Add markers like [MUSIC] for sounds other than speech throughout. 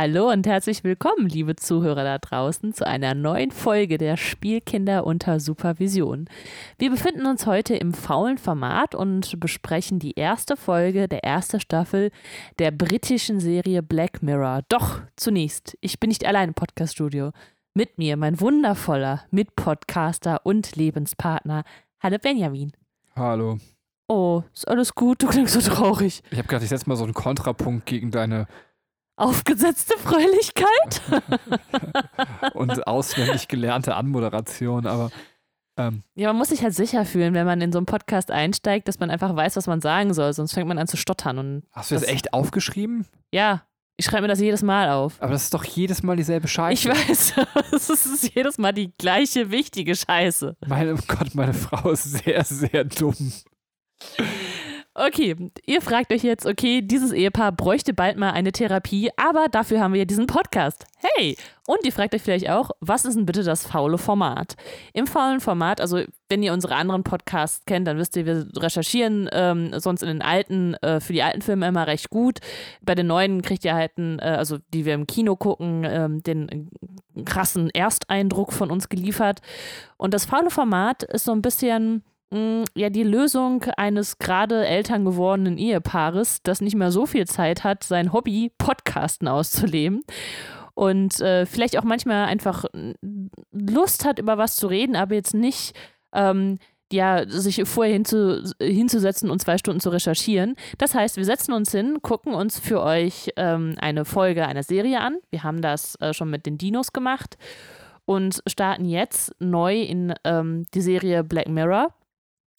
Hallo und herzlich willkommen, liebe Zuhörer da draußen, zu einer neuen Folge der Spielkinder unter Supervision. Wir befinden uns heute im faulen Format und besprechen die erste Folge der ersten Staffel der britischen Serie Black Mirror. Doch zunächst, ich bin nicht allein im Podcaststudio. Mit mir mein wundervoller Mitpodcaster und Lebenspartner. Hallo Benjamin. Hallo. Oh, ist alles gut? Du klingst so traurig. Ich habe gedacht, ich setze mal so einen Kontrapunkt gegen deine aufgesetzte Fröhlichkeit [LAUGHS] und auswendig gelernte Anmoderation, aber ähm, ja, man muss sich halt sicher fühlen, wenn man in so einen Podcast einsteigt, dass man einfach weiß, was man sagen soll, sonst fängt man an zu stottern. Und Hast du das, das echt aufgeschrieben? Ja, ich schreibe mir das jedes Mal auf. Aber das ist doch jedes Mal dieselbe Scheiße. Ich weiß, [LAUGHS] es ist jedes Mal die gleiche wichtige Scheiße. Mein Gott, meine Frau ist sehr, sehr dumm. Okay, ihr fragt euch jetzt, okay, dieses Ehepaar bräuchte bald mal eine Therapie, aber dafür haben wir ja diesen Podcast. Hey! Und ihr fragt euch vielleicht auch, was ist denn bitte das faule Format? Im faulen Format, also wenn ihr unsere anderen Podcasts kennt, dann wisst ihr, wir recherchieren ähm, sonst in den alten, äh, für die alten Filme immer recht gut. Bei den neuen kriegt ihr halt, einen, äh, also die wir im Kino gucken, ähm, den krassen Ersteindruck von uns geliefert. Und das faule Format ist so ein bisschen ja die Lösung eines gerade Eltern gewordenen Ehepaares, das nicht mehr so viel Zeit hat, sein Hobby Podcasten auszuleben und äh, vielleicht auch manchmal einfach Lust hat, über was zu reden, aber jetzt nicht ähm, ja, sich vorher hinzu, hinzusetzen und zwei Stunden zu recherchieren. Das heißt, wir setzen uns hin, gucken uns für euch ähm, eine Folge einer Serie an. Wir haben das äh, schon mit den Dinos gemacht und starten jetzt neu in ähm, die Serie Black Mirror.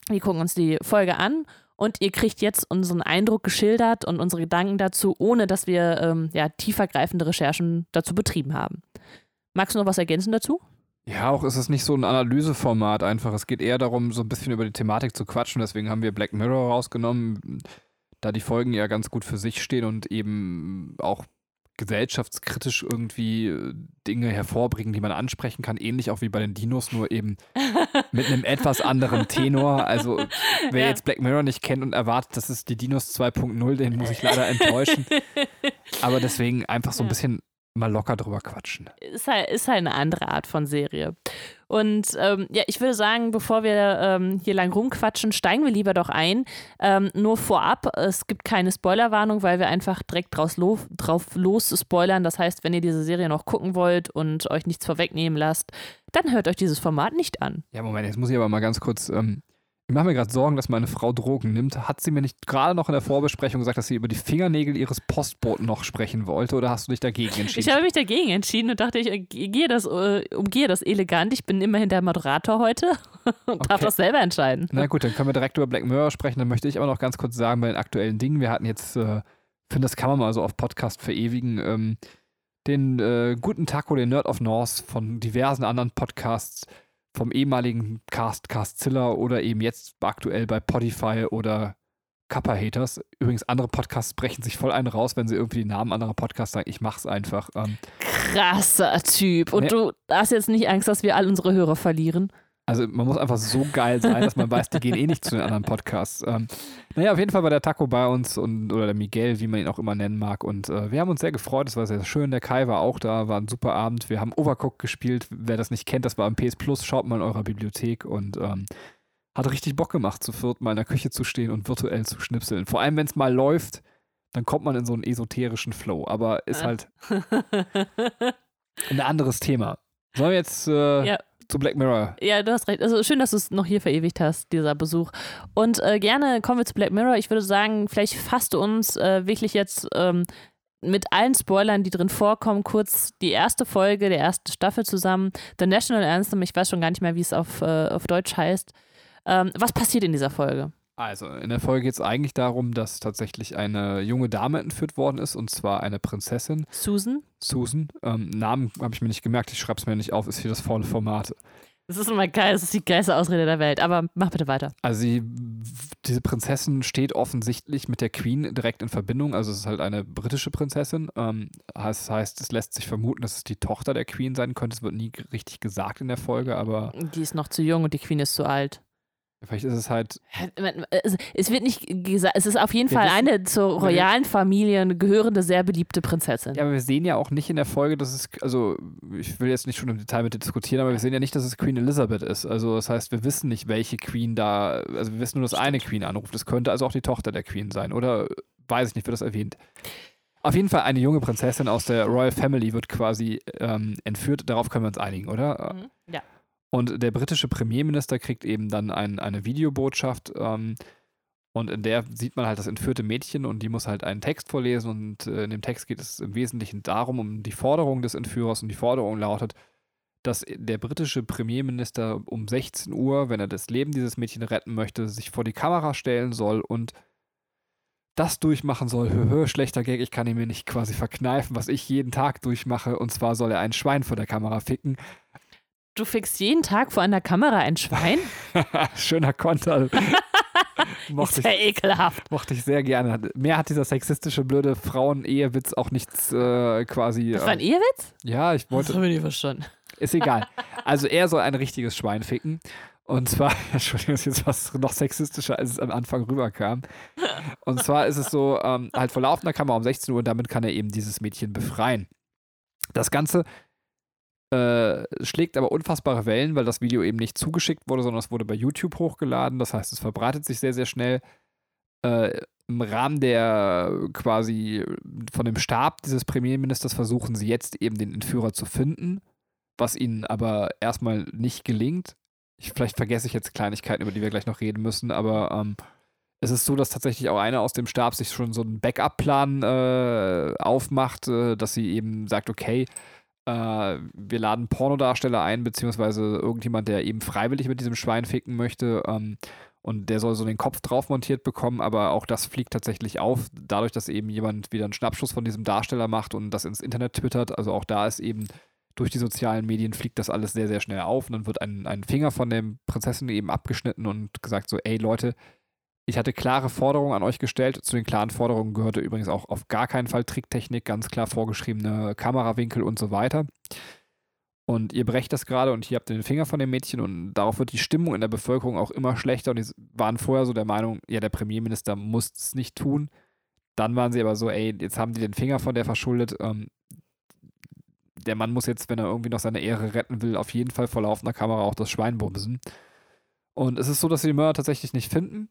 Wir gucken uns die Folge an und ihr kriegt jetzt unseren Eindruck geschildert und unsere Gedanken dazu, ohne dass wir ähm, ja, tiefergreifende Recherchen dazu betrieben haben. Magst du noch was ergänzen dazu? Ja, auch ist es nicht so ein Analyseformat einfach. Es geht eher darum, so ein bisschen über die Thematik zu quatschen. Deswegen haben wir Black Mirror rausgenommen, da die Folgen ja ganz gut für sich stehen und eben auch gesellschaftskritisch irgendwie äh, Dinge hervorbringen, die man ansprechen kann, ähnlich auch wie bei den Dinos, nur eben [LAUGHS] mit einem etwas anderen Tenor. Also wer ja. jetzt Black Mirror nicht kennt und erwartet, das ist die Dinos 2.0, den muss ich leider enttäuschen. [LAUGHS] Aber deswegen einfach so ein bisschen mal locker drüber quatschen. Ist halt, ist halt eine andere Art von Serie. Und ähm, ja, ich würde sagen, bevor wir ähm, hier lang rumquatschen, steigen wir lieber doch ein. Ähm, nur vorab, es gibt keine Spoilerwarnung, weil wir einfach direkt draus lo drauf los spoilern. Das heißt, wenn ihr diese Serie noch gucken wollt und euch nichts vorwegnehmen lasst, dann hört euch dieses Format nicht an. Ja, Moment, jetzt muss ich aber mal ganz kurz ähm, ich mache mir gerade Sorgen, dass meine Frau Drogen nimmt. Hat sie mir nicht gerade noch in der Vorbesprechung gesagt, dass sie über die Fingernägel ihres Postboten noch sprechen wollte oder hast du dich dagegen entschieden? Ich habe mich dagegen entschieden und dachte, ich gehe das, uh, umgehe das elegant. Ich bin immerhin der Moderator heute [LAUGHS] und okay. darf das selber entscheiden. Na gut, dann können wir direkt über Black Mirror sprechen. Dann möchte ich aber noch ganz kurz sagen, bei den aktuellen Dingen, wir hatten jetzt, äh, finde, das kann man mal so auf Podcast verewigen, ähm, den äh, guten Taco, den Nerd of North von diversen anderen Podcasts vom ehemaligen Cast Castzilla oder eben jetzt aktuell bei Podify oder Kappa Haters. Übrigens, andere Podcasts brechen sich voll einen raus, wenn sie irgendwie die Namen anderer Podcasts sagen. Ich mach's einfach. Ähm, Krasser Typ. Und ne? du hast jetzt nicht Angst, dass wir all unsere Hörer verlieren? Also man muss einfach so geil sein, dass man weiß, die gehen eh nicht zu den anderen Podcasts. Ähm, naja, auf jeden Fall war der Taco bei uns und oder der Miguel, wie man ihn auch immer nennen mag. Und äh, wir haben uns sehr gefreut, es war sehr schön. Der Kai war auch da, war ein super Abend. Wir haben Overcook gespielt. Wer das nicht kennt, das war im PS Plus, schaut mal in eurer Bibliothek und ähm, hat richtig Bock gemacht, zu viert mal in der Küche zu stehen und virtuell zu schnipseln. Vor allem, wenn es mal läuft, dann kommt man in so einen esoterischen Flow. Aber ist halt [LAUGHS] ein anderes Thema. Sollen wir jetzt äh, ja zu Black Mirror. Ja, du hast recht. Also schön, dass du es noch hier verewigt hast, dieser Besuch. Und äh, gerne kommen wir zu Black Mirror. Ich würde sagen, vielleicht fasst du uns äh, wirklich jetzt ähm, mit allen Spoilern, die drin vorkommen, kurz die erste Folge der ersten Staffel zusammen. The National Anthem, ich weiß schon gar nicht mehr, wie es auf, äh, auf Deutsch heißt. Ähm, was passiert in dieser Folge? Also, in der Folge geht es eigentlich darum, dass tatsächlich eine junge Dame entführt worden ist, und zwar eine Prinzessin. Susan? Susan. Ähm, Namen habe ich mir nicht gemerkt, ich schreibe es mir nicht auf, ist hier das faule Format. Das ist immer geil, das ist die geilste Ausrede der Welt, aber mach bitte weiter. Also, sie, diese Prinzessin steht offensichtlich mit der Queen direkt in Verbindung, also es ist halt eine britische Prinzessin. Ähm, das heißt, es lässt sich vermuten, dass es die Tochter der Queen sein könnte. Es wird nie richtig gesagt in der Folge, aber. Die ist noch zu jung und die Queen ist zu alt. Vielleicht ist es halt. Es, wird nicht gesagt, es ist auf jeden Fall eine zur royalen Familie gehörende, sehr beliebte Prinzessin. Ja, aber wir sehen ja auch nicht in der Folge, dass es, also ich will jetzt nicht schon im Detail mit dir diskutieren, aber wir sehen ja nicht, dass es Queen Elizabeth ist. Also das heißt, wir wissen nicht, welche Queen da, also wir wissen nur, dass eine Queen anruft. Es könnte also auch die Tochter der Queen sein. Oder weiß ich nicht, wird das erwähnt. Auf jeden Fall eine junge Prinzessin aus der Royal Family wird quasi ähm, entführt. Darauf können wir uns einigen, oder? Mhm. Ja. Und der britische Premierminister kriegt eben dann ein, eine Videobotschaft ähm, und in der sieht man halt das entführte Mädchen und die muss halt einen Text vorlesen und äh, in dem Text geht es im Wesentlichen darum, um die Forderung des Entführers und die Forderung lautet, dass der britische Premierminister um 16 Uhr, wenn er das Leben dieses Mädchen retten möchte, sich vor die Kamera stellen soll und das durchmachen soll. Höhö, schlechter Gag, ich kann ihn mir nicht quasi verkneifen, was ich jeden Tag durchmache. Und zwar soll er ein Schwein vor der Kamera ficken. Du fickst jeden Tag vor einer Kamera ein Schwein? [LAUGHS] Schöner Konter. [LAUGHS] mochte ist ja ich, ekelhaft. Mochte ich sehr gerne. Mehr hat dieser sexistische, blöde Frauen-Ehewitz auch nichts äh, quasi. Das war ein äh, Ehewitz? Ja, ich wollte. Das habe ich nicht verstanden. Ist egal. Also er soll ein richtiges Schwein ficken. Und zwar, [LAUGHS] Entschuldigung, das ist jetzt was noch sexistischer, als es am Anfang rüberkam. Und zwar ist es so, ähm, halt vor laufender Kamera um 16 Uhr, damit kann er eben dieses Mädchen befreien. Das Ganze äh, schlägt aber unfassbare Wellen, weil das Video eben nicht zugeschickt wurde, sondern es wurde bei YouTube hochgeladen. Das heißt, es verbreitet sich sehr, sehr schnell. Äh, Im Rahmen der quasi von dem Stab dieses Premierministers versuchen sie jetzt eben den Entführer zu finden, was ihnen aber erstmal nicht gelingt. Ich, vielleicht vergesse ich jetzt Kleinigkeiten, über die wir gleich noch reden müssen, aber ähm, es ist so, dass tatsächlich auch einer aus dem Stab sich schon so einen Backup-Plan äh, aufmacht, äh, dass sie eben sagt, okay, wir laden Pornodarsteller ein, beziehungsweise irgendjemand, der eben freiwillig mit diesem Schwein ficken möchte. Ähm, und der soll so den Kopf drauf montiert bekommen, aber auch das fliegt tatsächlich auf, dadurch, dass eben jemand wieder einen Schnappschuss von diesem Darsteller macht und das ins Internet twittert. Also auch da ist eben durch die sozialen Medien fliegt das alles sehr, sehr schnell auf und dann wird ein, ein Finger von der Prinzessin eben abgeschnitten und gesagt so, ey Leute, ich hatte klare Forderungen an euch gestellt. Zu den klaren Forderungen gehörte übrigens auch auf gar keinen Fall Tricktechnik, ganz klar vorgeschriebene Kamerawinkel und so weiter. Und ihr brecht das gerade und hier habt ihr den Finger von dem Mädchen und darauf wird die Stimmung in der Bevölkerung auch immer schlechter. Und die waren vorher so der Meinung, ja, der Premierminister muss es nicht tun. Dann waren sie aber so, ey, jetzt haben die den Finger von der verschuldet. Ähm, der Mann muss jetzt, wenn er irgendwie noch seine Ehre retten will, auf jeden Fall vor laufender Kamera auch das Schwein bumsen. Und es ist so, dass sie den Mörder tatsächlich nicht finden.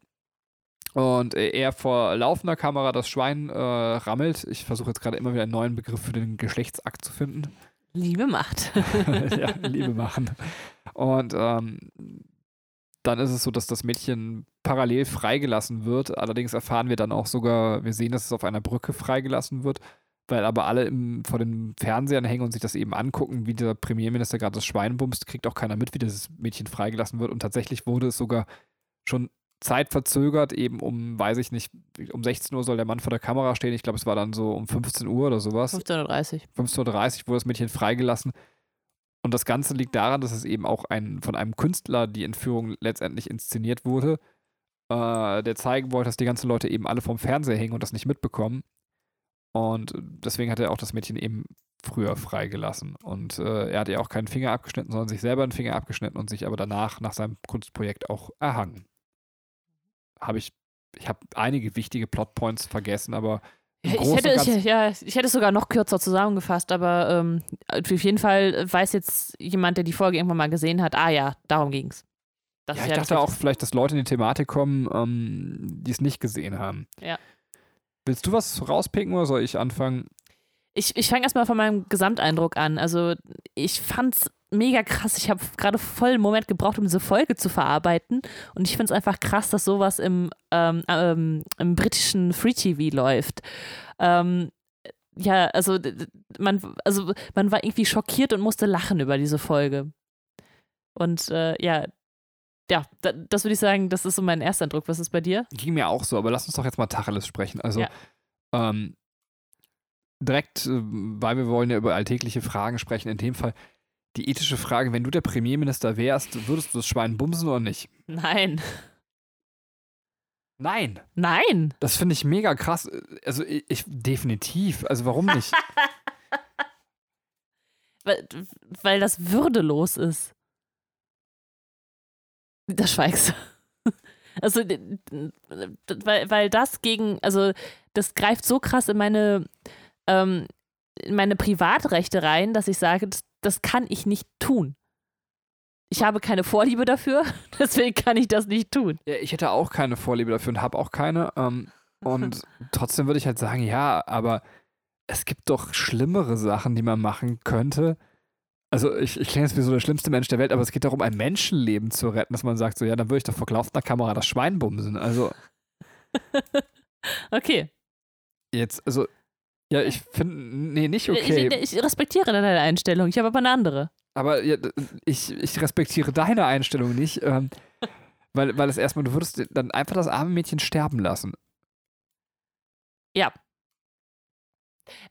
Und er vor laufender Kamera das Schwein äh, rammelt. Ich versuche jetzt gerade immer wieder einen neuen Begriff für den Geschlechtsakt zu finden. Liebe macht. [LAUGHS] ja, [LAUGHS] Liebe machen. Und ähm, dann ist es so, dass das Mädchen parallel freigelassen wird. Allerdings erfahren wir dann auch sogar, wir sehen, dass es auf einer Brücke freigelassen wird, weil aber alle im, vor den Fernsehern hängen und sich das eben angucken, wie der Premierminister gerade das Schwein bumst, kriegt auch keiner mit, wie dieses Mädchen freigelassen wird. Und tatsächlich wurde es sogar schon zeitverzögert, eben um, weiß ich nicht, um 16 Uhr soll der Mann vor der Kamera stehen. Ich glaube, es war dann so um 15 Uhr oder sowas. 15.30 Uhr. 15.30 Uhr wurde das Mädchen freigelassen. Und das Ganze liegt daran, dass es eben auch ein, von einem Künstler die Entführung letztendlich inszeniert wurde, äh, der zeigen wollte, dass die ganzen Leute eben alle vom Fernseher hängen und das nicht mitbekommen. Und deswegen hat er auch das Mädchen eben früher freigelassen. Und äh, er hat ihr auch keinen Finger abgeschnitten, sondern sich selber einen Finger abgeschnitten und sich aber danach nach seinem Kunstprojekt auch erhangen habe ich, ich habe einige wichtige Plotpoints vergessen, aber ich hätte, ich, ja, ich hätte es sogar noch kürzer zusammengefasst, aber ähm, auf jeden Fall weiß jetzt jemand, der die Folge irgendwann mal gesehen hat, ah ja, darum ging es. Ja, ich ja dachte auch vielleicht, dass Leute in die Thematik kommen, ähm, die es nicht gesehen haben. Ja. Willst du was rauspicken oder soll ich anfangen? Ich, ich fange erstmal von meinem Gesamteindruck an. Also ich fand es mega krass. Ich habe gerade voll einen Moment gebraucht, um diese Folge zu verarbeiten. Und ich finde es einfach krass, dass sowas im, ähm, ähm, im britischen Free TV läuft. Ähm, ja, also man, also man war irgendwie schockiert und musste lachen über diese Folge. Und äh, ja, ja, da, das würde ich sagen, das ist so mein erster Eindruck. Was ist bei dir? Ging mir auch so, aber lass uns doch jetzt mal Tacheles sprechen. Also, ja. ähm, direkt, äh, weil wir wollen ja über alltägliche Fragen sprechen, in dem Fall, die ethische Frage, wenn du der Premierminister wärst, würdest du das Schwein bumsen oder nicht? Nein. Nein. Nein. Das finde ich mega krass. Also ich, ich, definitiv. Also warum nicht? [LAUGHS] weil, weil das würdelos ist. Da schweigst du. [LAUGHS] Also, weil, weil das gegen, also das greift so krass in meine, ähm, in meine Privatrechte rein, dass ich sage, das, das kann ich nicht tun. Ich habe keine Vorliebe dafür, [LAUGHS] deswegen kann ich das nicht tun. Ja, ich hätte auch keine Vorliebe dafür und habe auch keine. Ähm, und [LAUGHS] trotzdem würde ich halt sagen, ja, aber es gibt doch schlimmere Sachen, die man machen könnte. Also ich, ich klinge jetzt wie so der schlimmste Mensch der Welt, aber es geht darum, ein Menschenleben zu retten, dass man sagt, so ja, dann würde ich doch vor laufender Kamera das Schwein bumsen. Also. [LAUGHS] okay. Jetzt, also, ja, ich finde, nee, nicht okay. Ich, ich, respektiere deine Einstellung, ich habe aber eine andere. Aber ja, ich, ich respektiere deine Einstellung nicht, ähm, [LAUGHS] weil, weil es erstmal, du würdest dann einfach das arme Mädchen sterben lassen. Ja.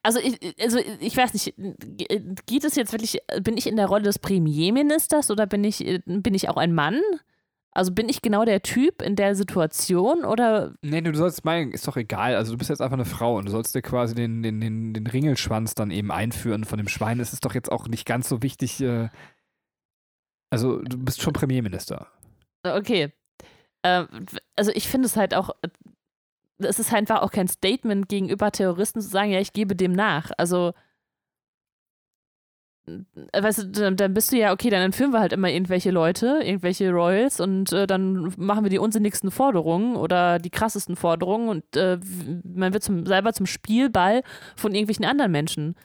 Also ich, also ich weiß nicht, geht es jetzt wirklich, bin ich in der Rolle des Premierministers oder bin ich, bin ich auch ein Mann? Also bin ich genau der Typ in der Situation oder? Nee, du sollst meinen, ist doch egal. Also du bist jetzt einfach eine Frau und du sollst dir quasi den, den, den, den Ringelschwanz dann eben einführen von dem Schwein. Es ist doch jetzt auch nicht ganz so wichtig. Äh also du bist schon Premierminister. Okay. Äh, also ich finde es halt auch, es ist einfach auch kein Statement gegenüber Terroristen zu sagen, ja, ich gebe dem nach. Also äh, weißt du, dann, dann, bist du ja, okay, dann entführen wir halt immer irgendwelche Leute, irgendwelche Royals und äh, dann machen wir die unsinnigsten Forderungen oder die krassesten Forderungen und äh, man wird zum, selber zum Spielball von irgendwelchen anderen Menschen.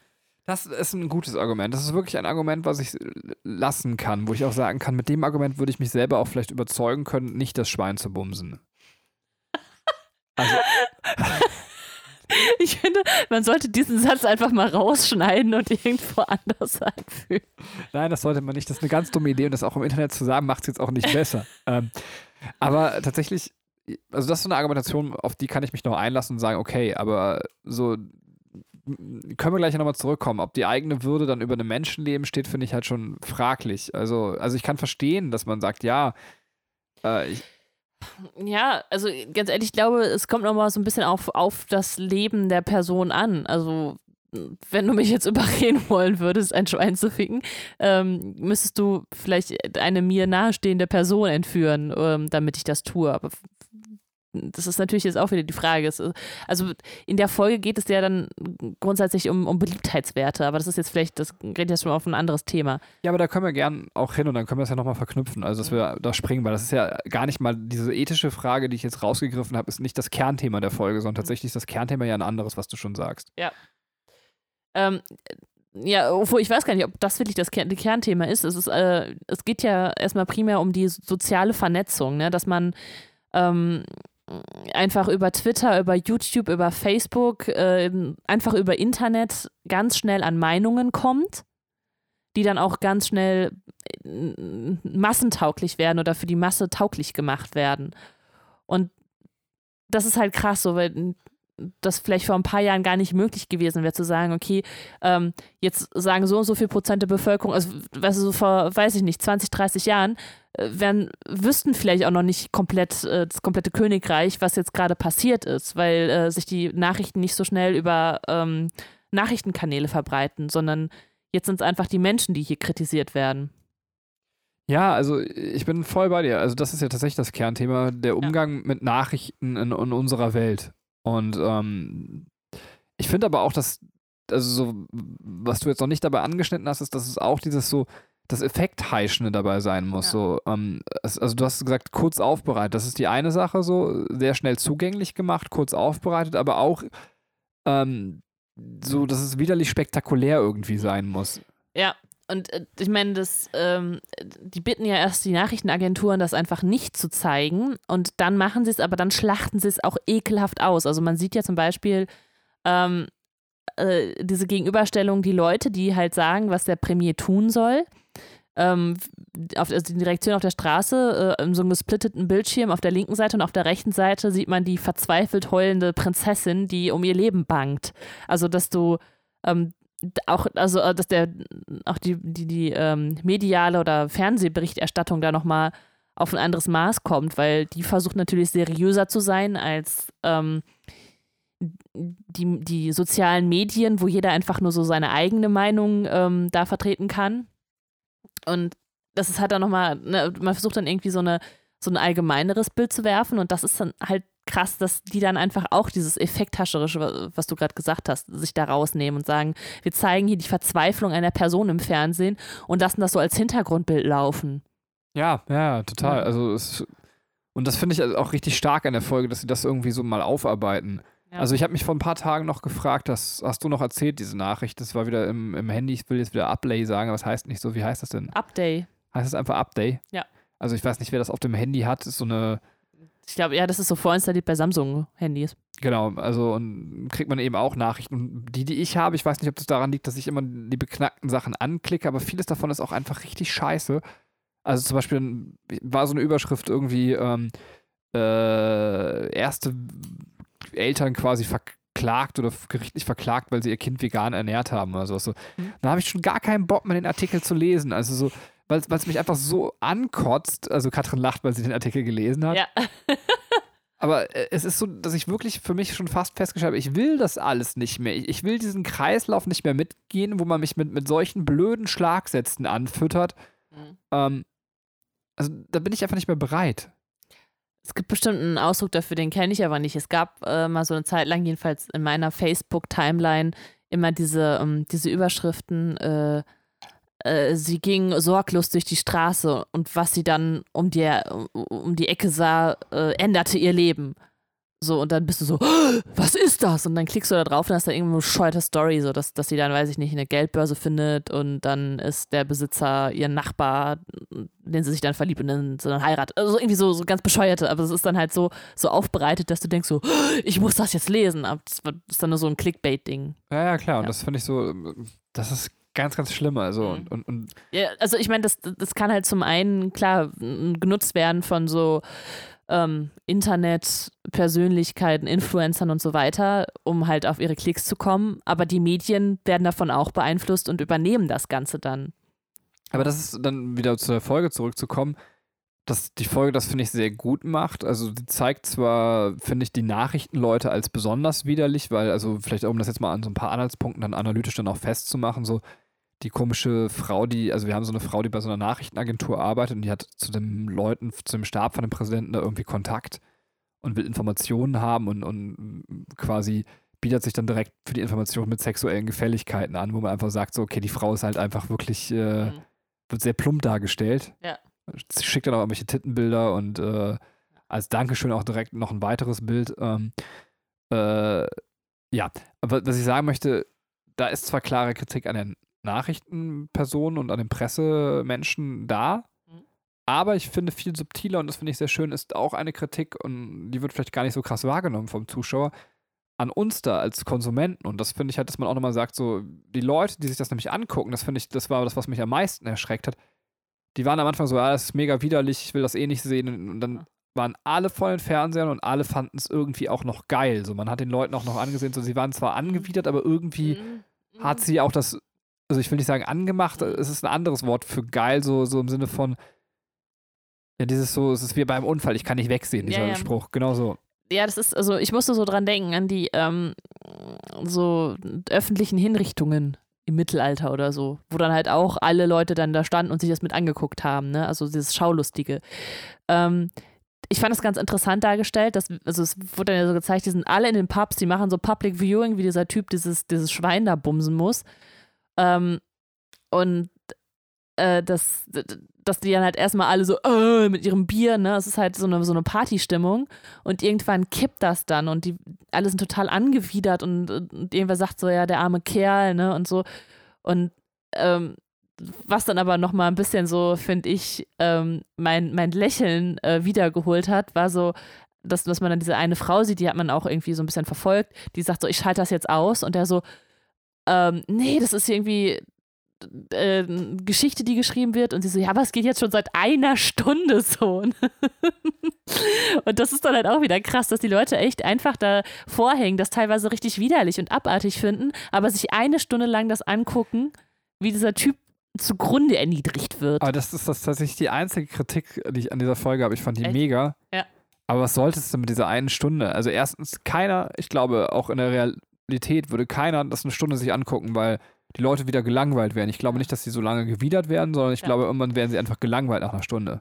Das ist ein gutes Argument. Das ist wirklich ein Argument, was ich lassen kann, wo ich auch sagen kann, mit dem Argument würde ich mich selber auch vielleicht überzeugen können, nicht das Schwein zu bumsen. [LAUGHS] Also. [LAUGHS] Ich finde, man sollte diesen Satz einfach mal rausschneiden und irgendwo anders einfügen. Nein, das sollte man nicht. Das ist eine ganz dumme Idee und das auch im Internet zu sagen, macht es jetzt auch nicht besser. [LAUGHS] ähm, aber tatsächlich, also das ist so eine Argumentation, auf die kann ich mich noch einlassen und sagen, okay, aber so können wir gleich nochmal zurückkommen. Ob die eigene Würde dann über einem Menschenleben steht, finde ich halt schon fraglich. Also, also ich kann verstehen, dass man sagt, ja, äh, ich, ja, also ganz ehrlich, ich glaube, es kommt nochmal so ein bisschen auf, auf das Leben der Person an. Also, wenn du mich jetzt [LAUGHS] überreden wollen würdest, ein Schwein zu ficken, ähm, müsstest du vielleicht eine mir nahestehende Person entführen, ähm, damit ich das tue. Aber das ist natürlich jetzt auch wieder die Frage. Also in der Folge geht es ja dann grundsätzlich um, um Beliebtheitswerte, aber das ist jetzt vielleicht, das geht jetzt schon auf ein anderes Thema. Ja, aber da können wir gern auch hin und dann können wir das ja nochmal verknüpfen, also dass wir da springen, weil das ist ja gar nicht mal diese ethische Frage, die ich jetzt rausgegriffen habe, ist nicht das Kernthema der Folge, sondern mhm. tatsächlich ist das Kernthema ja ein anderes, was du schon sagst. Ja. Ähm, ja, obwohl ich weiß gar nicht, ob das wirklich das Kern Kernthema ist. Es, ist äh, es geht ja erstmal primär um die soziale Vernetzung, ne? dass man ähm, einfach über Twitter, über YouTube, über Facebook, äh, einfach über Internet ganz schnell an Meinungen kommt, die dann auch ganz schnell äh, massentauglich werden oder für die Masse tauglich gemacht werden. Und das ist halt krass, so, weil das vielleicht vor ein paar Jahren gar nicht möglich gewesen wäre, zu sagen, okay, ähm, jetzt sagen so und so viel Prozent der Bevölkerung, also weißt du, so vor, weiß ich nicht, 20, 30 Jahren, äh, werden, wüssten vielleicht auch noch nicht komplett äh, das komplette Königreich, was jetzt gerade passiert ist, weil äh, sich die Nachrichten nicht so schnell über ähm, Nachrichtenkanäle verbreiten, sondern jetzt sind es einfach die Menschen, die hier kritisiert werden. Ja, also ich bin voll bei dir. Also das ist ja tatsächlich das Kernthema, der Umgang ja. mit Nachrichten in, in, unserer Welt. Und ähm, ich finde aber auch, dass, also so, was du jetzt noch nicht dabei angeschnitten hast, ist, dass es auch dieses so, das Effektheischende dabei sein muss. Ja. So, ähm, also du hast gesagt, kurz aufbereitet. Das ist die eine Sache, so sehr schnell zugänglich gemacht, kurz aufbereitet, aber auch ähm, so, dass es widerlich spektakulär irgendwie sein muss. Ja, und äh, ich meine, das, ähm, die bitten ja erst die Nachrichtenagenturen, das einfach nicht zu zeigen. Und dann machen sie es, aber dann schlachten sie es auch ekelhaft aus. Also man sieht ja zum Beispiel ähm, äh, diese Gegenüberstellung, die Leute, die halt sagen, was der Premier tun soll ähm, auf, also die Reaktion auf der Straße, äh, so einem gesplitteten Bildschirm auf der linken Seite und auf der rechten Seite sieht man die verzweifelt heulende Prinzessin, die um ihr Leben bangt. Also, dass du ähm, auch, also, äh, dass der, auch die, die, die ähm, mediale oder Fernsehberichterstattung da nochmal auf ein anderes Maß kommt, weil die versucht natürlich seriöser zu sein als ähm, die, die sozialen Medien, wo jeder einfach nur so seine eigene Meinung ähm, da vertreten kann. Und das ist halt dann nochmal, ne, man versucht dann irgendwie so eine, so ein allgemeineres Bild zu werfen. Und das ist dann halt krass, dass die dann einfach auch dieses Effekthascherische, was du gerade gesagt hast, sich da rausnehmen und sagen, wir zeigen hier die Verzweiflung einer Person im Fernsehen und lassen das so als Hintergrundbild laufen. Ja, ja, total. Ja. Also es, und das finde ich also auch richtig stark an der Folge, dass sie das irgendwie so mal aufarbeiten. Ja. Also ich habe mich vor ein paar Tagen noch gefragt, das hast du noch erzählt, diese Nachricht, das war wieder im, im Handy, ich will jetzt wieder Uplay sagen, aber was heißt nicht so, wie heißt das denn? Update. Heißt es einfach Update? Ja. Also ich weiß nicht, wer das auf dem Handy hat, das ist so eine ich glaube, ja, das ist so vorinstalliert bei Samsung-Handys. Genau, also und kriegt man eben auch Nachrichten. Und die, die ich habe, ich weiß nicht, ob das daran liegt, dass ich immer die beknackten Sachen anklicke, aber vieles davon ist auch einfach richtig scheiße. Also zum Beispiel war so eine Überschrift irgendwie, ähm, äh, erste Eltern quasi verklagt oder gerichtlich verklagt, weil sie ihr Kind vegan ernährt haben oder sowas. So. Mhm. Da habe ich schon gar keinen Bock mehr, den Artikel zu lesen. Also so, weil es mich einfach so ankotzt. Also Katrin lacht, weil sie den Artikel gelesen hat. Ja. [LAUGHS] Aber äh, es ist so, dass ich wirklich für mich schon fast festgestellt habe, ich will das alles nicht mehr. Ich, ich will diesen Kreislauf nicht mehr mitgehen, wo man mich mit, mit solchen blöden Schlagsätzen anfüttert. Mhm. Ähm, also da bin ich einfach nicht mehr bereit. Es gibt bestimmt einen Ausdruck dafür, den kenne ich aber nicht. Es gab äh, mal so eine Zeit lang, jedenfalls in meiner Facebook-Timeline, immer diese, ähm, diese Überschriften, äh, äh, sie ging sorglos durch die Straße und was sie dann um die, um die Ecke sah, äh, änderte ihr Leben. So, und dann bist du so, was ist das? Und dann klickst du da drauf und hast da irgendwo eine bescheuerte Story, so dass, dass sie dann, weiß ich nicht, eine Geldbörse findet und dann ist der Besitzer ihr Nachbar, den sie sich dann verliebt und dann, so dann heiratet. Also irgendwie so, so ganz bescheuerte, aber es ist dann halt so, so aufbereitet, dass du denkst so, ich muss das jetzt lesen. Aber das ist dann nur so ein Clickbait-Ding. Ja, ja, klar. Ja. Und das finde ich so, das ist ganz, ganz schlimm. Also, mhm. und, und, und ja, also ich meine, das, das kann halt zum einen, klar, genutzt werden von so ähm, Internet-Persönlichkeiten, Influencern und so weiter, um halt auf ihre Klicks zu kommen. Aber die Medien werden davon auch beeinflusst und übernehmen das Ganze dann. Aber das ist dann wieder zur Folge zurückzukommen, dass die Folge das, finde ich, sehr gut macht. Also sie zeigt zwar, finde ich, die Nachrichtenleute als besonders widerlich, weil, also vielleicht um das jetzt mal an so ein paar Anhaltspunkten dann analytisch dann auch festzumachen, so die komische Frau, die, also wir haben so eine Frau, die bei so einer Nachrichtenagentur arbeitet und die hat zu den Leuten, zu dem Stab von dem Präsidenten da irgendwie Kontakt und will Informationen haben und, und quasi bietet sich dann direkt für die Information mit sexuellen Gefälligkeiten an, wo man einfach sagt, so, okay, die Frau ist halt einfach wirklich, äh, mhm. wird sehr plump dargestellt. Ja. Sie schickt dann auch irgendwelche Tittenbilder und äh, als Dankeschön auch direkt noch ein weiteres Bild. Ähm, äh, ja, aber was ich sagen möchte, da ist zwar klare Kritik an den Nachrichtenpersonen und an den Pressemenschen da. Mhm. Aber ich finde viel subtiler und das finde ich sehr schön, ist auch eine Kritik und die wird vielleicht gar nicht so krass wahrgenommen vom Zuschauer an uns da als Konsumenten. Und das finde ich halt, dass man auch nochmal sagt, so die Leute, die sich das nämlich angucken, das finde ich, das war das, was mich am meisten erschreckt hat. Die waren am Anfang so, ja, das ist mega widerlich, ich will das eh nicht sehen. Und dann waren alle vor den Fernsehern und alle fanden es irgendwie auch noch geil. So, man hat den Leuten auch noch angesehen, so sie waren zwar angewidert, aber irgendwie mhm. hat mhm. sie auch das also ich will nicht sagen angemacht, es ist ein anderes Wort für geil, so, so im Sinne von, ja, dieses so, es ist wie beim Unfall, ich kann nicht wegsehen, dieser ja, ja. Spruch, genau so. Ja, das ist, also ich musste so dran denken, an die ähm, so öffentlichen Hinrichtungen im Mittelalter oder so, wo dann halt auch alle Leute dann da standen und sich das mit angeguckt haben, ne? Also dieses Schaulustige. Ähm, ich fand es ganz interessant dargestellt, dass, also es wurde dann ja so gezeigt, die sind alle in den Pubs, die machen so Public Viewing, wie dieser Typ dieses, dieses Schwein da bumsen muss. Ähm, und äh, dass, dass die dann halt erstmal alle so äh, mit ihrem Bier, ne? Es ist halt so eine, so eine Partystimmung. Und irgendwann kippt das dann und die alle sind total angewidert und, und irgendwer sagt so, ja, der arme Kerl, ne? Und so. Und ähm, was dann aber nochmal ein bisschen so, finde ich, ähm, mein, mein Lächeln äh, wiedergeholt hat, war so, dass, dass man dann diese eine Frau sieht, die hat man auch irgendwie so ein bisschen verfolgt, die sagt so, ich schalte das jetzt aus und der so, ähm, nee, das ist irgendwie äh, Geschichte, die geschrieben wird. Und sie so, ja, aber es geht jetzt schon seit einer Stunde so. [LAUGHS] und das ist dann halt auch wieder krass, dass die Leute echt einfach da vorhängen, das teilweise richtig widerlich und abartig finden, aber sich eine Stunde lang das angucken, wie dieser Typ zugrunde erniedrigt wird. Aber das ist das tatsächlich die einzige Kritik, die ich an dieser Folge habe. Ich fand die echt? mega. Ja. Aber was solltest du mit dieser einen Stunde? Also erstens, keiner, ich glaube, auch in der Real Realität würde keiner das eine Stunde sich angucken, weil die Leute wieder gelangweilt werden. Ich glaube nicht, dass sie so lange gewidert werden, sondern ich ja. glaube, irgendwann werden sie einfach gelangweilt nach einer Stunde.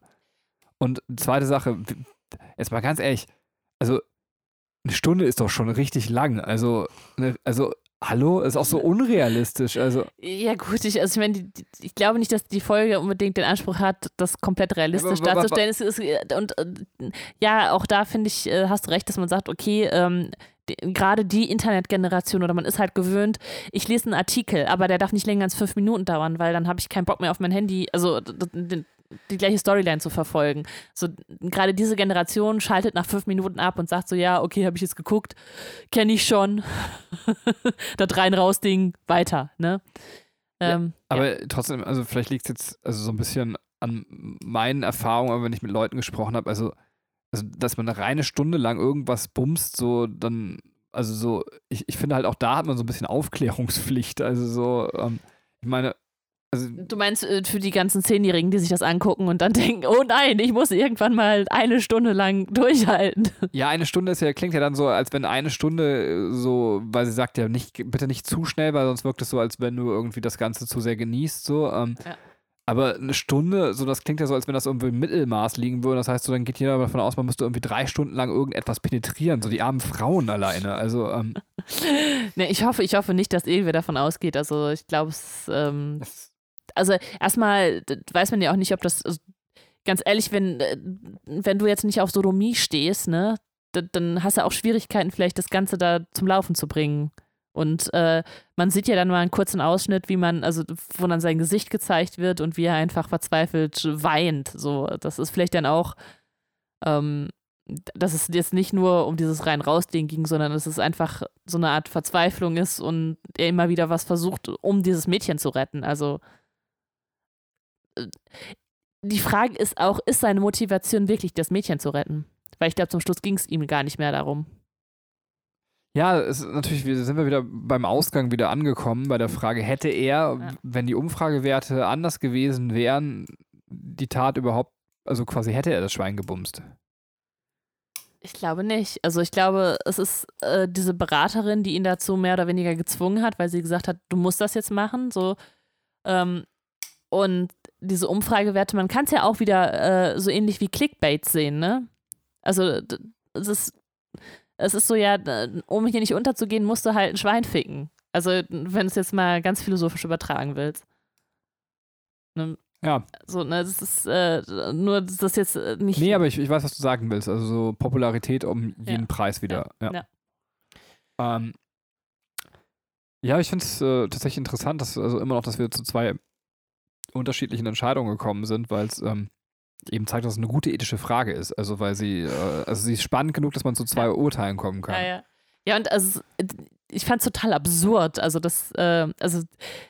Und zweite Sache, jetzt mal ganz ehrlich, also eine Stunde ist doch schon richtig lang. Also, ne, also hallo, ist auch so unrealistisch. Also Ja, gut, ich, also ich meine, die- die- ich glaube nicht, dass die Folge unbedingt den Anspruch hat, das komplett realistisch Aber wa- wa- wa- darzustellen. Es ist, äh, und äh, ja, auch da finde ich, äh, hast du recht, dass man sagt, okay, ähm, gerade die Internetgeneration oder man ist halt gewöhnt, ich lese einen Artikel, aber der darf nicht länger als fünf Minuten dauern, weil dann habe ich keinen Bock mehr auf mein Handy, also die gleiche Storyline zu verfolgen. So gerade diese Generation schaltet nach fünf Minuten ab und sagt so, ja, okay, habe ich jetzt geguckt, kenne ich schon, [LAUGHS] das rein raus Ding, weiter, ne? Ja, Ähm, Aber trotzdem, also vielleicht liegt es jetzt also so ein bisschen an meinen Erfahrungen, aber wenn ich mit Leuten gesprochen habe, also, also dass man eine reine Stunde lang irgendwas bumst, so dann, also so, ich, ich finde halt auch da hat man so ein bisschen Aufklärungspflicht. Also so, ähm, ich meine, also Du meinst äh, für die ganzen Zehnjährigen, die sich das angucken und dann [LAUGHS] denken, oh nein, ich muss irgendwann mal eine Stunde lang [LAUGHS] durchhalten. ja, eine Stunde ist ja, klingt ja dann so, als wenn eine Stunde äh, so, weil sie sagt ja nicht, bitte nicht zu schnell, weil sonst wirkt es so, als wenn du irgendwie das Ganze zu sehr genießt, so. Ähm, Ja. Aber eine Stunde, so das klingt ja so, als wenn das irgendwie im Mittelmaß liegen würde. Das heißt, so dann geht jeder davon aus, man müsste irgendwie drei Stunden lang irgendetwas penetrieren, so die armen Frauen alleine. Also, ähm, [LAUGHS] Ne, ich hoffe, ich hoffe nicht, dass irgendwer davon ausgeht. Also ich glaube, es, ähm, also erstmal weiß man ja auch nicht, ob das, also, ganz ehrlich, wenn, äh, wenn du jetzt nicht auf Sodomie stehst, ne, dann hast du auch Schwierigkeiten, vielleicht das Ganze da zum Laufen zu bringen. Und äh, man sieht ja dann mal einen kurzen Ausschnitt, wie man, also wo dann sein Gesicht gezeigt wird und wie er einfach verzweifelt weint. So, das ist vielleicht dann auch, ähm, dass es jetzt nicht nur um dieses rein raus Ding ging, sondern dass es einfach so eine Art Verzweiflung ist und er immer wieder was versucht, um dieses Mädchen zu retten. Also äh, die Frage ist auch, ist seine Motivation wirklich, das Mädchen zu retten? Weil ich glaube, zum Schluss ging es ihm gar nicht mehr darum. Ja, es ist natürlich, wir sind wir wieder beim Ausgang wieder angekommen, bei der Frage, hätte er, Ja. wenn die Umfragewerte anders gewesen wären, die Tat überhaupt, also quasi hätte er das Schwein gebumst. Ich glaube nicht. Also ich glaube, es ist äh, diese Beraterin, die ihn dazu mehr oder weniger gezwungen hat, weil sie gesagt hat, du musst das jetzt machen. So ähm, und diese Umfragewerte, man kann es ja auch wieder äh, so ähnlich wie Clickbait sehen, ne? Also d- es ist so ja, um hier nicht unterzugehen, musst du halt ein Schwein ficken. Also wenn es jetzt mal ganz philosophisch übertragen willst. Ne? Ja, So, ne, das ist äh, nur das ist jetzt äh, nicht. nee, aber ich, ich weiß, was du sagen willst. Also so Popularität um jeden Ja. Preis wieder. Ja, ja. Ähm, ja ich finde es äh, tatsächlich interessant, dass also immer noch, dass wir zu zwei unterschiedlichen Entscheidungen gekommen sind, weil es ähm, eben zeigt, dass es eine gute ethische Frage ist. Also weil sie, äh, also sie ist spannend genug, dass man zu zwei Ja. Urteilen kommen kann. Ja, ja. Ja, und also ich fand es total absurd. Also das, äh, also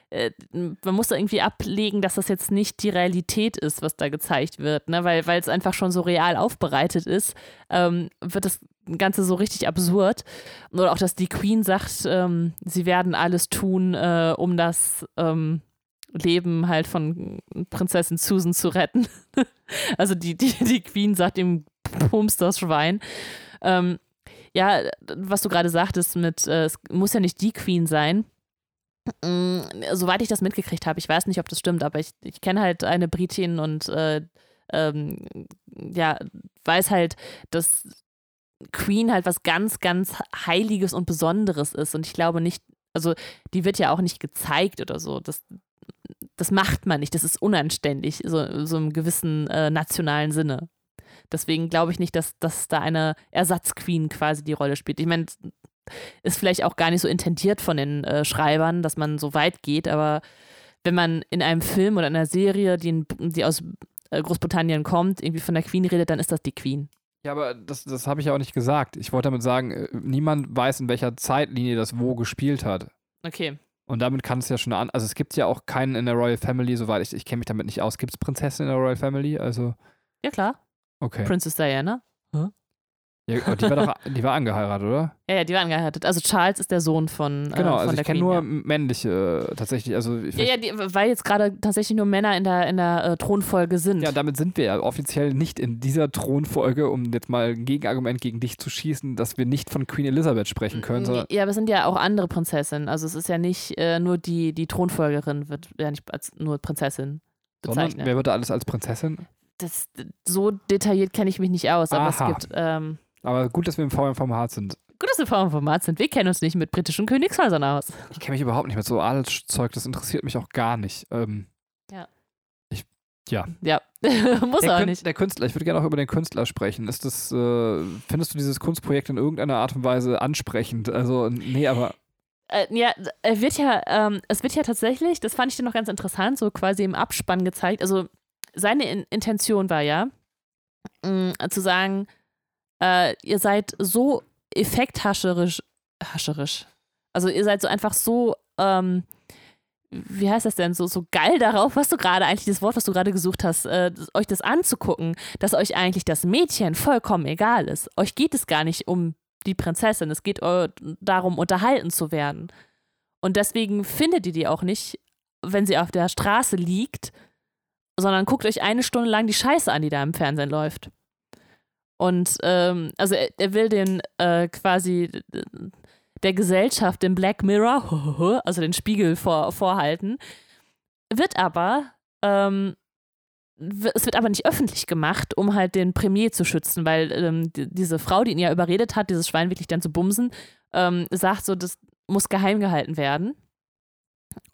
äh, man muss da irgendwie ablegen, dass das jetzt nicht die Realität ist, was da gezeigt wird, ne? Weil, weil es einfach schon so real aufbereitet ist, ähm, wird das Ganze so richtig absurd. Oder auch, dass die Queen sagt, ähm, sie werden alles tun, äh, um das ähm, Leben halt von Prinzessin Susan zu retten. [LAUGHS] also die, die, die Queen sagt ihm, pumps das Schwein. Ähm, ja, was du gerade sagtest mit, äh, es muss ja nicht die Queen sein. Mm, soweit ich das mitgekriegt habe, ich weiß nicht, ob das stimmt, aber ich, ich kenne halt eine Britin und äh, ähm, ja, weiß halt, dass Queen halt was ganz, ganz Heiliges und Besonderes ist. Und ich glaube nicht, also die wird ja auch nicht gezeigt oder so. Das, das macht man nicht, das ist unanständig, so, so im gewissen äh, nationalen Sinne. Deswegen glaube ich nicht, dass, dass da eine Ersatzqueen quasi die Rolle spielt. Ich meine, ist vielleicht auch gar nicht so intendiert von den äh, Schreibern, dass man so weit geht, aber wenn man in einem Film oder einer Serie, die, in, die aus äh, Großbritannien kommt, irgendwie von der Queen redet, dann ist das die Queen. Ja, aber das, das habe ich ja auch nicht gesagt. Ich wollte damit sagen, äh, niemand weiß, in welcher Zeitlinie das wo gespielt hat. Okay. Und damit kann es ja schon an. Also es gibt ja auch keinen in der Royal Family, soweit ich, ich kenne mich damit nicht aus. Gibt es Prinzessin in der Royal Family? Also, Ja, klar. okay. Princess Diana. Ja, aber die, war doch, [LAUGHS] die war angeheiratet, oder? Ja, ja, die war angeheiratet. Also Charles ist der Sohn von, äh, Genau, von also der ich kenne nur ja. männliche äh, tatsächlich. Also Ja, ja, die, weil jetzt gerade tatsächlich nur Männer in der, in der äh, Thronfolge sind. ja, damit sind wir ja offiziell nicht in dieser Thronfolge, um jetzt mal ein Gegenargument gegen dich zu schießen, dass wir nicht von Queen Elizabeth sprechen können, sondern ja, aber es sind ja auch andere Prinzessinnen. Also es ist ja nicht äh, nur die, die Thronfolgerin wird ja nicht als nur Prinzessin sondern bezeichnet. wer wird da alles als Prinzessin? das, so detailliert kenne ich mich nicht aus, aber Aha. es gibt. Ähm, Aber gut, dass wir im VM-Format sind. gut, dass wir vor dem Format sind. Wir kennen uns nicht mit britischen Königshäusern aus. Ich kenne mich überhaupt nicht mit so Adelszeug, das interessiert mich auch gar nicht. Ähm, Ja, [LAUGHS] muss der, auch Kün- nicht. der Künstler, ich würde gerne auch über den Künstler sprechen. Ist das, äh, findest du dieses Kunstprojekt in irgendeiner Art und Weise ansprechend? Also, nee, aber Äh, ja, wird ja, ähm, es wird ja tatsächlich, das fand ich dann noch ganz interessant, so quasi im Abspann gezeigt. Also seine In Intention war ja, mh, zu sagen, äh, ihr seid so effekthascherisch, hascherisch. Also ihr seid so einfach so, ähm, wie heißt das denn, so, so geil darauf, was du gerade eigentlich, das Wort, was du gerade gesucht hast, äh, euch das anzugucken, dass euch eigentlich das Mädchen vollkommen egal ist. Euch geht es gar nicht um die Prinzessin, es geht äh, darum, unterhalten zu werden. Und deswegen findet ihr die auch nicht, wenn sie auf der Straße liegt, sondern guckt euch eine Stunde lang die Scheiße an, die da im Fernsehen läuft. Und ähm, also er, er will den äh, quasi der Gesellschaft den Black Mirror, [LAUGHS] also den Spiegel vor, vorhalten, wird aber ähm, es wird aber nicht öffentlich gemacht, um halt den Premier zu schützen, weil ähm, die, diese Frau, die ihn ja überredet hat, dieses Schwein wirklich dann zu bumsen, ähm, sagt so, das muss geheim gehalten werden.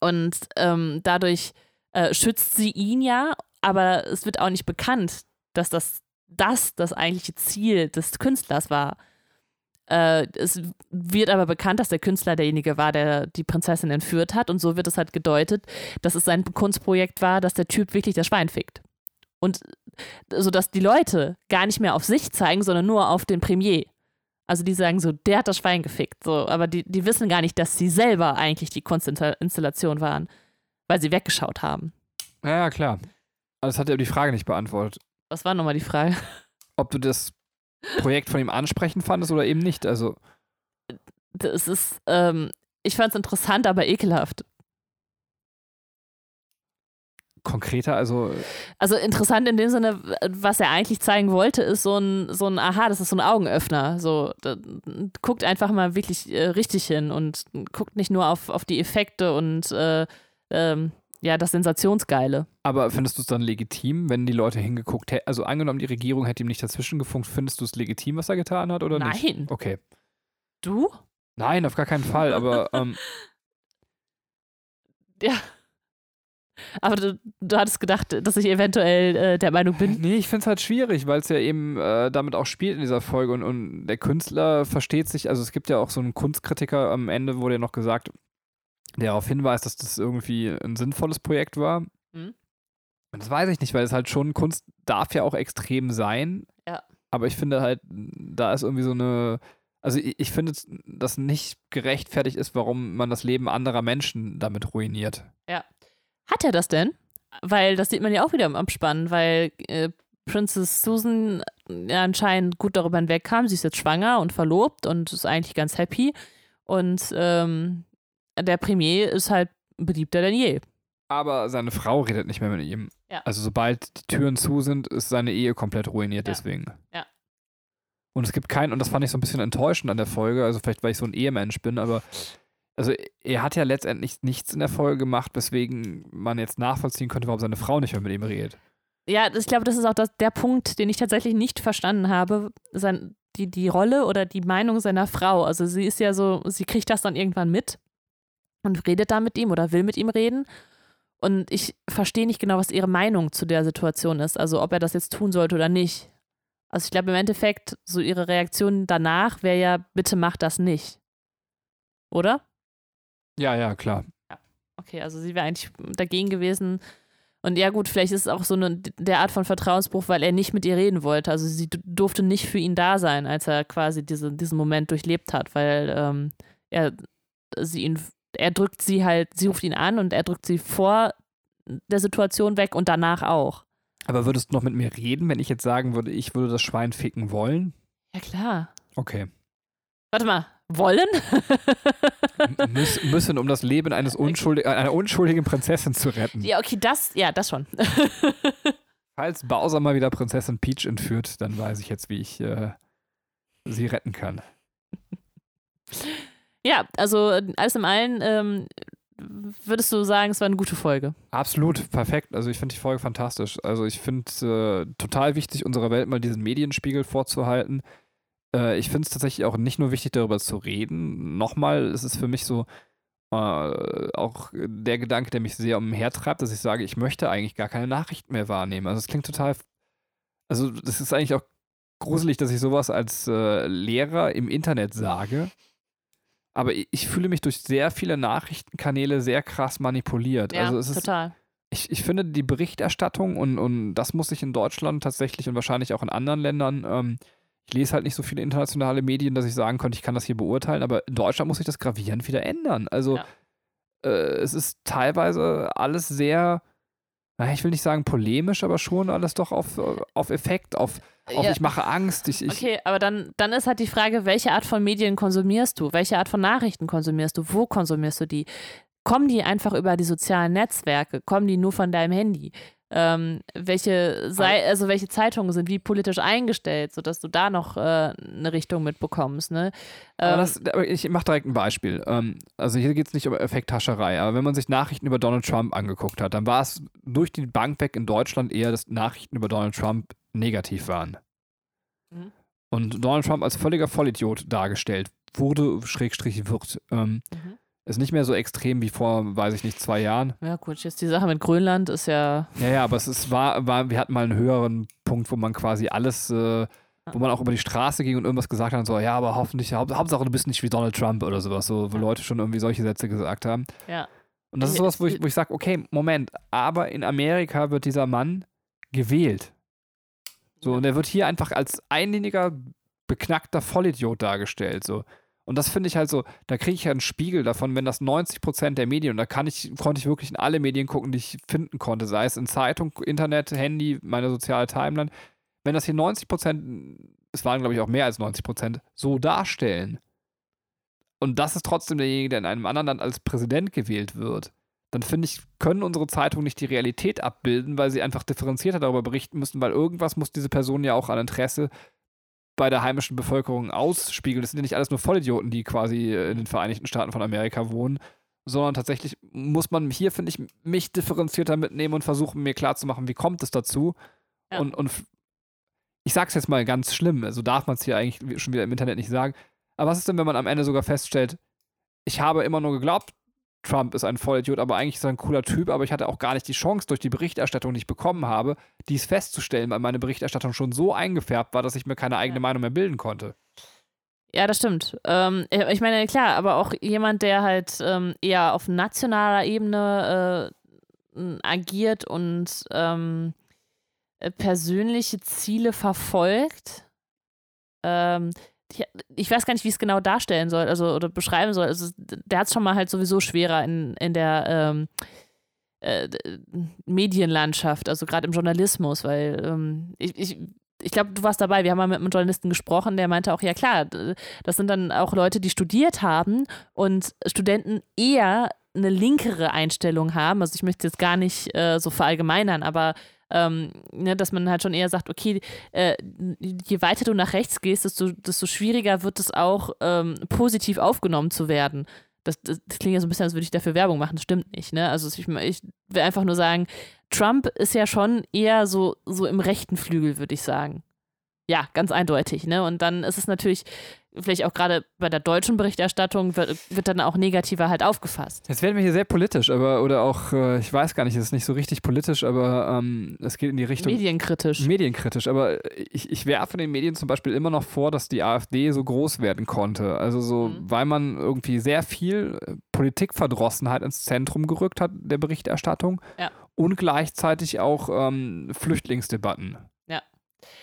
Und ähm, dadurch äh, schützt sie ihn ja, aber es wird auch nicht bekannt, dass das das, das eigentliche Ziel des Künstlers war. Äh, es wird aber bekannt, dass der Künstler derjenige war, der die Prinzessin entführt hat. Und so wird es halt gedeutet, dass es sein Kunstprojekt war, dass der Typ wirklich das Schwein fickt. Und sodass die Leute gar nicht mehr auf sich zeigen, sondern nur auf den Premier. Also die sagen so, der hat das Schwein gefickt. So, aber die, die wissen gar nicht, dass sie selber eigentlich die Kunstinstallation waren, weil sie weggeschaut haben. ja, klar. Aber das hat ja die Frage nicht beantwortet. Was war nochmal die Frage? Ob du das Projekt von ihm ansprechend fandest oder eben nicht. Also, Das ist, ähm, ich fand es interessant, aber ekelhaft. konkreter, also Also interessant in dem Sinne, was er eigentlich zeigen wollte, ist so ein, so ein Aha, das ist so ein Augenöffner. So, da, guckt einfach mal wirklich äh, richtig hin und guckt nicht nur auf, auf die Effekte und äh, ähm, ja, das Sensationsgeile. Aber findest du es dann legitim, wenn die Leute hingeguckt hätten? Also angenommen, die Regierung hätte ihm nicht dazwischen gefunkt, findest du es legitim, was er getan hat oder nicht? Nein. Okay. Du? Nein, auf gar keinen Fall. Aber [LAUGHS] ähm, Ja. Aber du, du hattest gedacht, dass ich eventuell äh, der Meinung bin. nee, ich finde es halt schwierig, weil es ja eben äh, damit auch spielt in dieser Folge und, und der Künstler versteht sich, also es gibt ja auch so einen Kunstkritiker am Ende, wurde ja noch gesagt, der darauf hinweist, dass das irgendwie ein sinnvolles Projekt war. Mhm. Und das weiß ich nicht, weil es halt schon, Kunst darf ja auch extrem sein. Ja. Aber ich finde halt, da ist irgendwie so eine, also ich, ich finde, dass nicht gerechtfertigt ist, warum man das Leben anderer Menschen damit ruiniert. Hat er das denn? Weil das sieht man ja auch wieder im Abspann, weil äh, Princess Susan ja anscheinend gut darüber hinwegkam. Sie ist jetzt schwanger und verlobt und ist eigentlich ganz happy. Und ähm, der Premier ist halt beliebter denn je. Aber seine Frau redet nicht mehr mit ihm. Ja. Also sobald die Türen zu sind, ist seine Ehe komplett ruiniert Ja. deswegen. Ja. Und es gibt keinen, und das fand ich so ein bisschen enttäuschend an der Folge, also vielleicht, weil ich so ein Ehemensch bin, aber also er hat ja letztendlich nichts in der Folge gemacht, weswegen man jetzt nachvollziehen könnte, warum seine Frau nicht mehr mit ihm redet. Ja, ich glaube, das ist auch das, der Punkt, den ich tatsächlich nicht verstanden habe. Sein, die, die Rolle oder die Meinung seiner Frau. Also sie ist ja so, sie kriegt das dann irgendwann mit und redet da mit ihm oder will mit ihm reden. Und ich verstehe nicht genau, was ihre Meinung zu der Situation ist. Also ob er das jetzt tun sollte oder nicht. Also ich glaube im Endeffekt, so ihre Reaktion danach wäre ja, bitte mach das nicht. Oder? Ja, ja, klar. Okay, also sie wäre eigentlich dagegen gewesen. Und ja, gut, vielleicht ist es auch so eine der Art von Vertrauensbruch, weil er nicht mit ihr reden wollte. Also sie durfte nicht für ihn da sein, als er quasi diese, diesen Moment durchlebt hat, weil ähm, er sie ihn, er drückt sie halt, sie ruft ihn an und er drückt sie vor der Situation weg und danach auch. Aber würdest du noch mit mir reden, wenn ich jetzt sagen würde, ich würde das Schwein ficken wollen? Ja, klar. Okay. Warte mal, wollen? Müß, müssen, um das Leben eines unschuldig, einer unschuldigen Prinzessin zu retten. ja, okay, das, ja, das schon. [LAUGHS] Falls Bowser mal wieder Prinzessin Peach entführt, dann weiß ich jetzt, wie ich äh, sie retten kann. Ja, also alles im allen, ähm, würdest du sagen, es war eine gute Folge? Absolut, perfekt. Also ich finde die Folge fantastisch. Also ich finde äh, total wichtig, unserer Welt mal diesen Medienspiegel vorzuhalten. Äh, ich finde es tatsächlich auch nicht nur wichtig, darüber zu reden. Nochmal, es ist für mich so äh, auch der Gedanke, der mich sehr umhertreibt, dass ich sage, ich möchte eigentlich gar keine Nachrichten mehr wahrnehmen. Also es klingt total, also das ist eigentlich auch gruselig, dass ich sowas als äh, Lehrer im Internet sage. Aber ich, fühle mich durch sehr viele Nachrichtenkanäle sehr krass manipuliert. Ja, also es ist, total. Ich, ich finde die Berichterstattung und, und das muss sich in Deutschland tatsächlich und wahrscheinlich auch in anderen Ländern ähm, ich lese halt nicht so viele internationale Medien, dass ich sagen könnte, ich kann das hier beurteilen, aber in Deutschland muss sich das gravierend wieder ändern. Also ja. äh, es ist teilweise alles sehr, ich will nicht sagen polemisch, aber schon alles doch auf, auf Effekt, auf, auf ja. ich mache Angst. Ich, ich okay, aber dann, dann ist halt die Frage, welche Art von Medien konsumierst du? Welche Art von Nachrichten konsumierst du? Wo konsumierst du die? Kommen die einfach über die sozialen Netzwerke? Kommen die nur von deinem Handy? Ähm, welche, Sei also welche Zeitungen sind wie politisch eingestellt, sodass du da noch äh, eine Richtung mitbekommst. Ne? Ähm, das, ich mache direkt ein Beispiel. Ähm, also hier geht es nicht um Effekthascherei, aber wenn man sich Nachrichten über Donald Trump angeguckt hat, dann war es durch die Bank weg in Deutschland eher, dass Nachrichten über Donald Trump negativ waren. Mhm. Und Donald Trump als völliger Vollidiot dargestellt wurde, Schrägstrich wird. Ähm, mhm. Ist nicht mehr so extrem wie vor, weiß ich nicht, zwei Jahren. Ja, gut, jetzt die Sache mit Grönland ist ja. Ja, ja, aber es ist, war, war, wir hatten mal einen höheren Punkt, wo man quasi alles, äh, wo man auch über die Straße ging und irgendwas gesagt hat und so, ja, aber hoffentlich, Haupt, Hauptsache du bist nicht wie Donald Trump oder sowas, so, wo. Leute schon irgendwie solche Sätze gesagt haben. Ja. Und das ist sowas, wo ich, wo ich sage, okay, Moment, aber in Amerika wird dieser Mann gewählt. So, ja. und er wird hier einfach als einliniger, beknackter Vollidiot dargestellt. So. Und das finde ich halt so, da kriege ich ja einen Spiegel davon, wenn das 90 Prozent der Medien, und da kann ich, konnte ich wirklich in alle Medien gucken, die ich finden konnte, sei es in Zeitung, Internet, Handy, meine soziale Timeline, wenn das hier 90 Prozent, es waren glaube ich auch mehr als 90 Prozent, so darstellen, und das ist trotzdem derjenige, der in einem anderen Land als Präsident gewählt wird, dann finde ich, können unsere Zeitungen nicht die Realität abbilden, weil sie einfach differenzierter darüber berichten müssen, weil irgendwas muss diese Person ja auch an Interesse bei der heimischen Bevölkerung ausspiegelt. Das sind ja nicht alles nur Vollidioten, die quasi äh, in den Vereinigten Staaten von Amerika wohnen, sondern tatsächlich muss man hier, finde ich, mich differenzierter mitnehmen und versuchen, mir klarzumachen, wie kommt es dazu. Ja. Und, und ich sage es jetzt mal ganz schlimm, also darf man es hier eigentlich schon wieder im Internet nicht sagen. Aber was ist denn, wenn man am Ende sogar feststellt, ich habe immer nur geglaubt, Trump ist ein Vollidiot, aber eigentlich ist er ein cooler Typ, aber ich hatte auch gar nicht die Chance durch die Berichterstattung, die ich bekommen habe, dies festzustellen, weil meine Berichterstattung schon so eingefärbt war, dass ich mir keine eigene ja. Meinung mehr bilden konnte. Ja, das stimmt. Ähm, ich meine, klar, aber auch jemand, der halt ähm, eher auf nationaler Ebene äh, agiert und ähm, äh, persönliche Ziele verfolgt, ähm, ich weiß gar nicht, wie ich es genau darstellen soll, also oder beschreiben soll. Also der hat es schon mal halt sowieso schwerer in, in der ähm, äh, Medienlandschaft, also gerade im Journalismus, weil ähm, ich, ich, ich glaube, du warst dabei, wir haben mal mit einem Journalisten gesprochen, der meinte auch, ja klar, das sind dann auch Leute, die studiert haben und Studenten eher eine linkere Einstellung haben. Also ich möchte jetzt gar nicht äh, so verallgemeinern, aber ähm, ne, dass man halt schon eher sagt, okay, äh, je weiter du nach rechts gehst, desto, desto schwieriger wird es auch, ähm, positiv aufgenommen zu werden. Das, das, das, klingt ja so ein bisschen, als würde ich dafür Werbung machen. Das stimmt nicht. Ne? Also ich, ich will einfach nur sagen, Trump ist ja schon eher so, so im rechten Flügel, würde ich sagen. Ja, ganz eindeutig. Ne? Und dann ist es natürlich vielleicht auch gerade bei der deutschen Berichterstattung wird, wird, dann auch negativer halt aufgefasst. Jetzt werden wir hier sehr politisch, aber oder auch, äh, ich weiß gar nicht, es ist nicht so richtig politisch, aber ähm, es geht in die Richtung. Medienkritisch. Medienkritisch, aber ich, ich werfe den Medien zum Beispiel immer noch vor, dass die AfD so groß werden konnte. Also so, mhm. weil man irgendwie sehr viel äh, Politikverdrossenheit ins Zentrum gerückt hat der Berichterstattung ja. und gleichzeitig auch ähm, Flüchtlingsdebatten.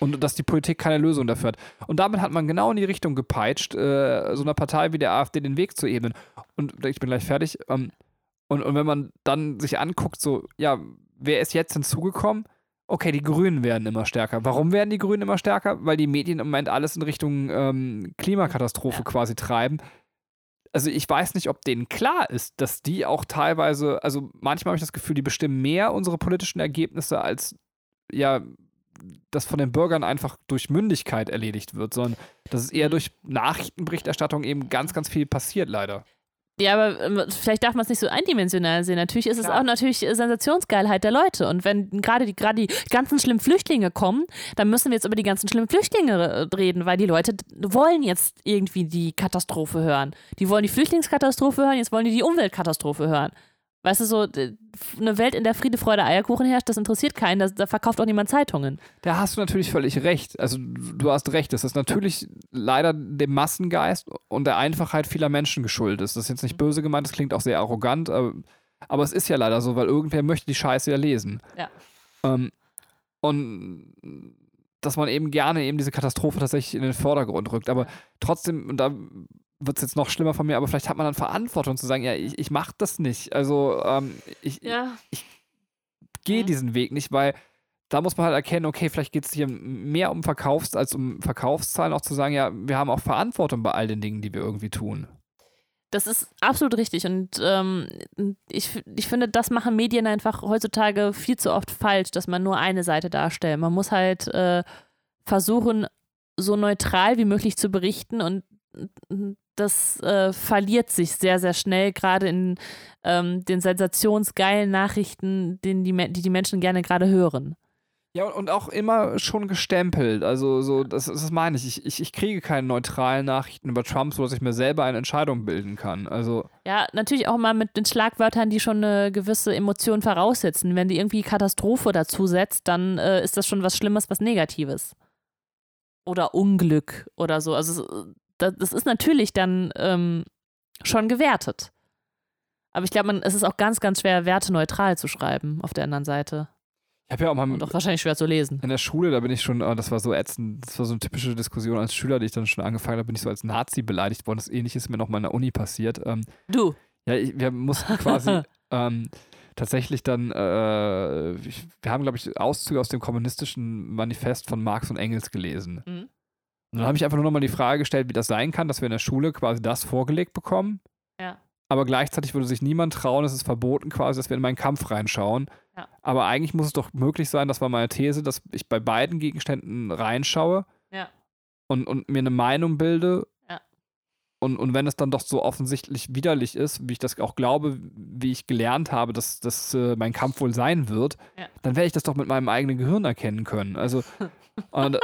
Und dass die Politik keine Lösung dafür hat. Und damit hat man genau in die Richtung gepeitscht, äh, so einer Partei wie der AfD den Weg zu ebnen. Und ich bin gleich fertig. Ähm, und, und wenn man dann sich anguckt, so, ja, wer ist jetzt hinzugekommen? Okay, die Grünen werden immer stärker. Warum werden die Grünen immer stärker? Weil die Medien im Moment alles in Richtung ähm, Klimakatastrophe quasi treiben. Also ich weiß nicht, ob denen klar ist, dass die auch teilweise, also manchmal habe ich das Gefühl, die bestimmen mehr unsere politischen Ergebnisse als ja das von den Bürgern einfach durch Mündigkeit erledigt wird, sondern dass es eher durch Nachrichtenberichterstattung eben ganz, ganz viel passiert, leider. Ja, aber ähm, vielleicht darf man es nicht so eindimensional sehen. Natürlich ist Klar. es auch natürlich Sensationsgeilheit der Leute. Und wenn gerade die, gerade die ganzen schlimmen Flüchtlinge kommen, dann müssen wir jetzt über die ganzen schlimmen Flüchtlinge äh, reden, weil die Leute wollen jetzt irgendwie die Katastrophe hören. Die wollen die Flüchtlingskatastrophe hören, jetzt wollen die die Umweltkatastrophe hören. Weißt du, so eine Welt, in der Friede, Freude, Eierkuchen herrscht, das interessiert keinen, da, da verkauft auch niemand Zeitungen. Da hast du natürlich völlig recht. Also du hast recht, dass das natürlich leider dem Massengeist und der Einfachheit vieler Menschen geschuldet ist. Das ist jetzt nicht böse gemeint, das klingt auch sehr arrogant, aber, aber es ist ja leider so, weil irgendwer möchte die Scheiße ja lesen. Ja. Ähm, und dass man eben gerne eben diese Katastrophe tatsächlich in den Vordergrund rückt. Aber trotzdem, und da wird es jetzt noch schlimmer von mir, aber vielleicht hat man dann Verantwortung zu sagen, ja, ich, ich mach das nicht. Also ähm, ich, Ja. gehe Mhm. diesen Weg nicht, weil da muss man halt erkennen, okay, vielleicht geht es hier mehr um Verkaufs- als um Verkaufszahlen, auch zu sagen, ja, wir haben auch Verantwortung bei all den Dingen, die wir irgendwie tun. Das ist absolut richtig und ähm, ich, ich finde, das machen Medien einfach heutzutage viel zu oft falsch, dass man nur eine Seite darstellt. Man muss halt äh, versuchen, so neutral wie möglich zu berichten und das äh, verliert sich sehr, sehr schnell, gerade in ähm, den sensationsgeilen Nachrichten, den die, die die Menschen gerne gerade hören. Ja, und auch immer schon gestempelt. Also, so, das, das meine ich. Ich, ich. ich kriege keine neutralen Nachrichten über Trump, sodass ich mir selber eine Entscheidung bilden kann. Also, Ja, natürlich auch mal mit den Schlagwörtern, die schon eine gewisse Emotion voraussetzen. Wenn die irgendwie Katastrophe dazu setzt, dann äh, ist das schon was Schlimmes, was Negatives. Oder Unglück oder so. Also es- das, das ist natürlich dann ähm, schon gewertet. Aber ich glaube, man- es ist auch ganz, ganz schwer, Werte neutral zu schreiben auf der anderen Seite. ich habe ja auch mal Und auch wahrscheinlich schwer zu lesen. in der Schule, da bin ich schon, oh, das war so ätzend, das war so eine typische Diskussion als Schüler, die ich dann schon angefangen habe, bin ich so als Nazi beleidigt worden. Das ähnliche ist mir noch mal in der Uni passiert. Ähm, Du. Ja, ich, wir mussten quasi [LAUGHS] ähm, tatsächlich dann, äh, ich, wir haben, glaube ich, Auszüge aus dem kommunistischen Manifest von Marx und Engels gelesen. Mhm. Und dann habe ich einfach nur nochmal die Frage gestellt, wie das sein kann, dass wir in der Schule quasi das vorgelegt bekommen. Ja. Aber gleichzeitig würde sich niemand trauen, es ist verboten quasi, dass wir in meinen Kampf reinschauen. Ja. Aber eigentlich muss es doch möglich sein, das war meine These, dass ich bei beiden Gegenständen reinschaue Ja. und, und mir eine Meinung bilde. Ja. Und, und wenn es dann doch so offensichtlich widerlich ist, wie ich das auch glaube, wie ich gelernt habe, dass das äh, mein Kampf wohl sein wird, Ja. dann werde ich das doch mit meinem eigenen Gehirn erkennen können. Also, [LAUGHS] und,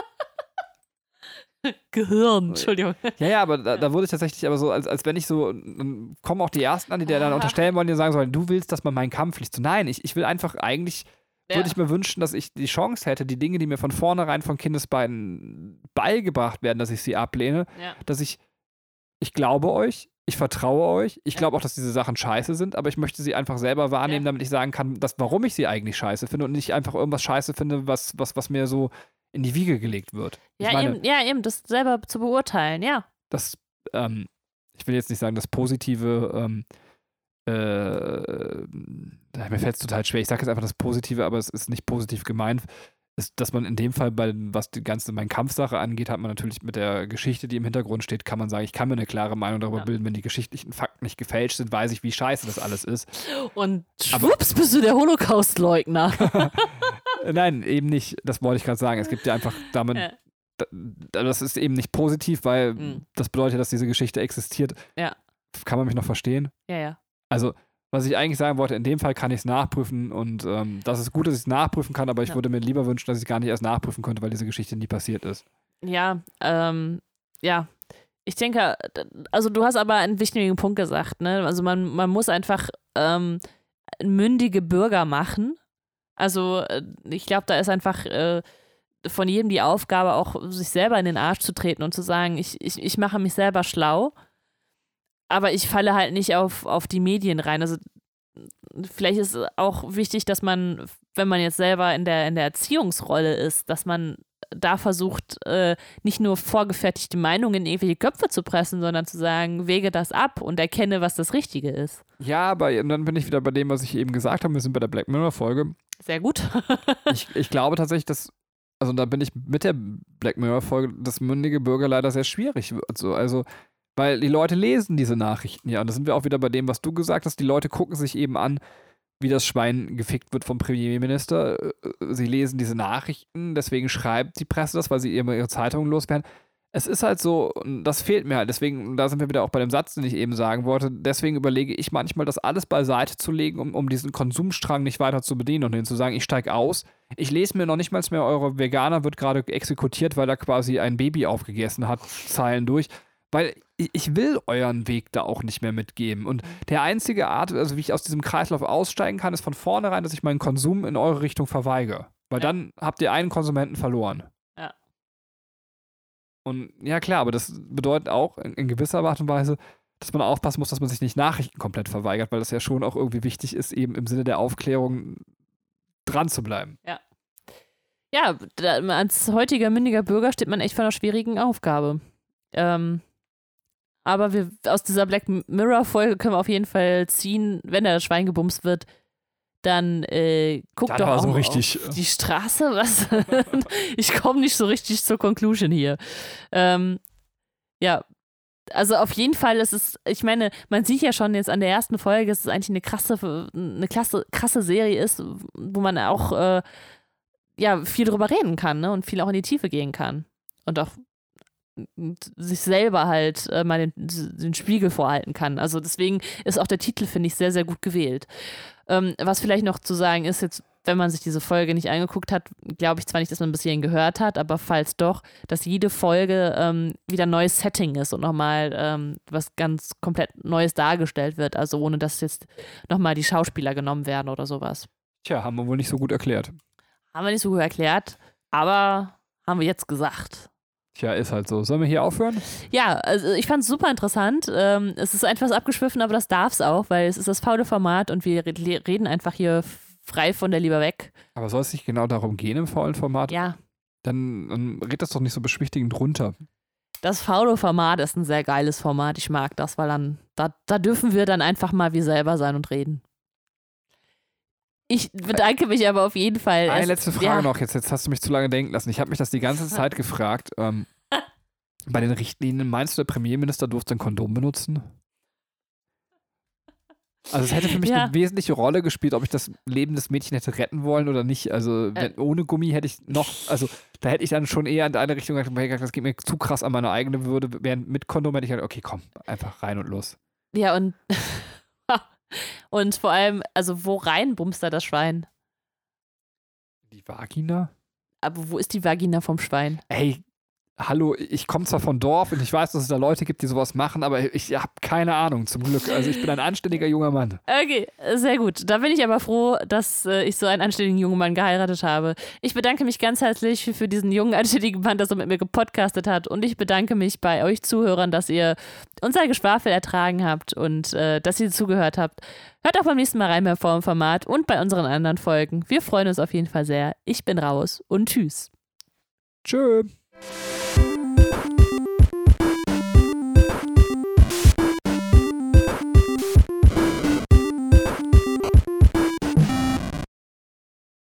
[LAUGHS] Gehirn, Entschuldigung. ja, ja, aber da, da wurde ich tatsächlich aber so, als, als wenn ich so, dann kommen auch die Ersten an, die dir dann Ah. unterstellen wollen, die sagen sollen, du willst, dass man meinen Kampf liest. So, nein, ich, ich will einfach eigentlich, würde ich mir wünschen, dass ich die Chance hätte, die Dinge, die mir von vornherein von Kindesbeinen beigebracht werden, dass ich sie ablehne, ja. dass ich, ich glaube euch, ich vertraue euch, ich Ja. glaube auch, dass diese Sachen scheiße sind, aber ich möchte sie einfach selber wahrnehmen, Ja. damit ich sagen kann, dass, warum ich sie eigentlich scheiße finde und nicht einfach irgendwas scheiße finde, was, was, was mir so in die Wiege gelegt wird. Ja, meine, eben, ja, eben, das selber zu beurteilen, ja. das, ähm, ich will jetzt nicht sagen, das Positive, ähm, äh, mir fällt es total schwer. Ich sage jetzt einfach das Positive, aber es ist nicht positiv gemeint. Ist, dass man in dem Fall, bei, was die ganze mein Kampfsache angeht, hat man natürlich mit der Geschichte, die im Hintergrund steht, kann man sagen, ich kann mir eine klare Meinung darüber Ja. bilden. Wenn die geschichtlichen Fakten nicht gefälscht sind, weiß ich, wie scheiße das alles ist. Und Aber- schwupps bist du der Holocaust-Leugner. [LAUGHS] Äh, Nein, eben nicht. Das wollte ich gerade sagen. Es gibt ja einfach damit, Ja. da- das ist eben nicht positiv, weil Mhm. das bedeutet, dass diese Geschichte existiert. Ja. Kann man mich noch verstehen? ja, ja. Also, was ich eigentlich sagen wollte, in dem Fall kann ich es nachprüfen und ähm, das ist gut, dass ich es nachprüfen kann, aber ich Ja. würde mir lieber wünschen, dass ich es gar nicht erst nachprüfen könnte, weil diese Geschichte nie passiert ist. Ja, ähm, ja. Ich denke, also du hast aber einen wichtigen Punkt gesagt, ne? Also man, man muss einfach ähm, mündige Bürger machen. Also äh, ich glaube, da ist einfach äh, von jedem die Aufgabe, auch sich selber in den Arsch zu treten und zu sagen, ich, ich, ich mache mich selber schlau, aber ich falle halt nicht auf, auf die Medien rein. Also vielleicht ist es auch wichtig, dass man, wenn man jetzt selber in der, in der Erziehungsrolle ist, dass man da versucht, äh, nicht nur vorgefertigte Meinungen in irgendwelche Köpfe zu pressen, sondern zu sagen, wege das ab und erkenne, was das Richtige ist. Ja, aber und dann bin ich wieder bei dem, was ich eben gesagt habe. Wir sind bei der Black Mirror-Folge. Sehr gut. [LAUGHS] Ich, ich glaube tatsächlich, dass, also da bin ich mit der Black Mirror-Folge, dass mündige Bürger leider sehr schwierig wird. So. Also, weil die Leute lesen diese Nachrichten ja. Und da sind wir auch wieder bei dem, was du gesagt hast. Die Leute gucken sich eben an, wie das Schwein gefickt wird vom Premierminister. Äh, Sie lesen diese Nachrichten, deswegen schreibt die Presse das, weil sie ihre, ihre Zeitungen loswerden. es ist halt so, das fehlt mir halt. Deswegen, da sind wir wieder auch bei dem Satz, den ich eben sagen wollte. Deswegen überlege ich manchmal, das alles beiseite zu legen, um, um diesen Konsumstrang nicht weiter zu bedienen und denen zu sagen, ich steige aus. Ich lese mir noch nicht mal mehr, eure Veganer wird gerade exekutiert, weil er quasi ein Baby aufgegessen hat, Zeilen durch. Weil ich will euren Weg da auch nicht mehr mitgeben. Und der einzige Art, also wie ich aus diesem Kreislauf aussteigen kann, ist von vornherein, dass ich meinen Konsum in eure Richtung verweige. Weil ja. dann habt ihr einen Konsumenten verloren. Ja. Und ja, klar, aber das bedeutet auch in, in gewisser Art und Weise, dass man aufpassen muss, dass man sich nicht Nachrichten komplett verweigert, weil das ja schon auch irgendwie wichtig ist, eben im Sinne der Aufklärung dran zu bleiben. Ja. Ja, als heutiger mündiger Bürger steht man echt vor einer schwierigen Aufgabe. Ähm, aber wir, aus dieser Black Mirror-Folge können wir auf jeden Fall ziehen, wenn da das Schwein gebumst wird, dann äh, guck dann doch auch so richtig. auf die Straße. [LAUGHS] Was? [LAUGHS] ich komme nicht so richtig zur Conclusion hier. Ähm, ja, also auf jeden Fall ist es, ich meine, man sieht ja schon jetzt an der ersten Folge, dass es eigentlich eine krasse, eine klasse, krasse Serie ist, wo man auch äh, ja viel drüber reden kann ne? und viel auch in die Tiefe gehen kann. Und auch sich selber halt äh, mal den, den, Spiegel vorhalten kann. Also deswegen ist auch der Titel, finde ich, sehr, sehr gut gewählt. Ähm, was vielleicht noch zu sagen ist, jetzt, wenn man sich diese Folge nicht angeguckt hat, glaube ich zwar nicht, dass man bis hierhin gehört hat, aber falls doch, dass jede Folge ähm, wieder ein neues Setting ist und nochmal ähm, was ganz komplett Neues dargestellt wird. Also ohne dass jetzt nochmal die Schauspieler genommen werden oder sowas. Tja, haben wir wohl nicht so gut erklärt. Haben wir nicht so gut erklärt, aber haben wir jetzt gesagt. Tja, ist halt so. Sollen wir hier aufhören? Ja, also ich fand es super interessant. Ähm, es ist etwas abgeschwiffen, aber das darf es auch, weil es ist das faule Format und wir reden einfach hier frei von der Lieber weg. Aber soll es nicht genau darum gehen im faulen Format? Ja. Dann, dann red das doch nicht so beschwichtigend runter. Das faule Format ist ein sehr geiles Format. Ich mag das, weil dann, da, da dürfen wir dann einfach mal wir selber sein und reden. Ich bedanke mich aber auf jeden Fall. Eine letzte Frage ja. noch. Jetzt, jetzt hast du mich zu lange denken lassen. Ich habe mich das die ganze Zeit gefragt. Ähm, [LAUGHS] bei den Richtlinien, meinst du, der Premierminister durfte ein Kondom benutzen? Also es hätte für mich ja. eine wesentliche Rolle gespielt, ob ich das Leben des Mädchens hätte retten wollen oder nicht. Also wenn, äh. ohne Gummi hätte ich noch, also da hätte ich dann schon eher in eine Richtung gesagt, das geht mir zu krass an meine eigene Würde. Während mit Kondom hätte ich gesagt, okay, komm, einfach rein und los. Ja, und [LAUGHS] und vor allem, also wo rein bumst da das Schwein? Die Vagina? Aber wo ist die Vagina vom Schwein? Ey, hallo, ich komme zwar von Dorf und ich weiß, dass es da Leute gibt, die sowas machen, aber ich habe keine Ahnung, zum Glück. Also ich bin ein anständiger junger Mann. Okay, sehr gut. Da bin ich aber froh, dass äh, ich so einen anständigen jungen Mann geheiratet habe. Ich bedanke mich ganz herzlich für, für diesen jungen, anständigen Mann, dass er mit mir gepodcastet hat. Und ich bedanke mich bei euch Zuhörern, dass ihr unser Geschwafel ertragen habt und äh, dass ihr zugehört habt. Hört auch beim nächsten Mal rein beim Formformat und bei unseren anderen Folgen. Wir freuen uns auf jeden Fall sehr. Ich bin raus und tschüss. Tschö.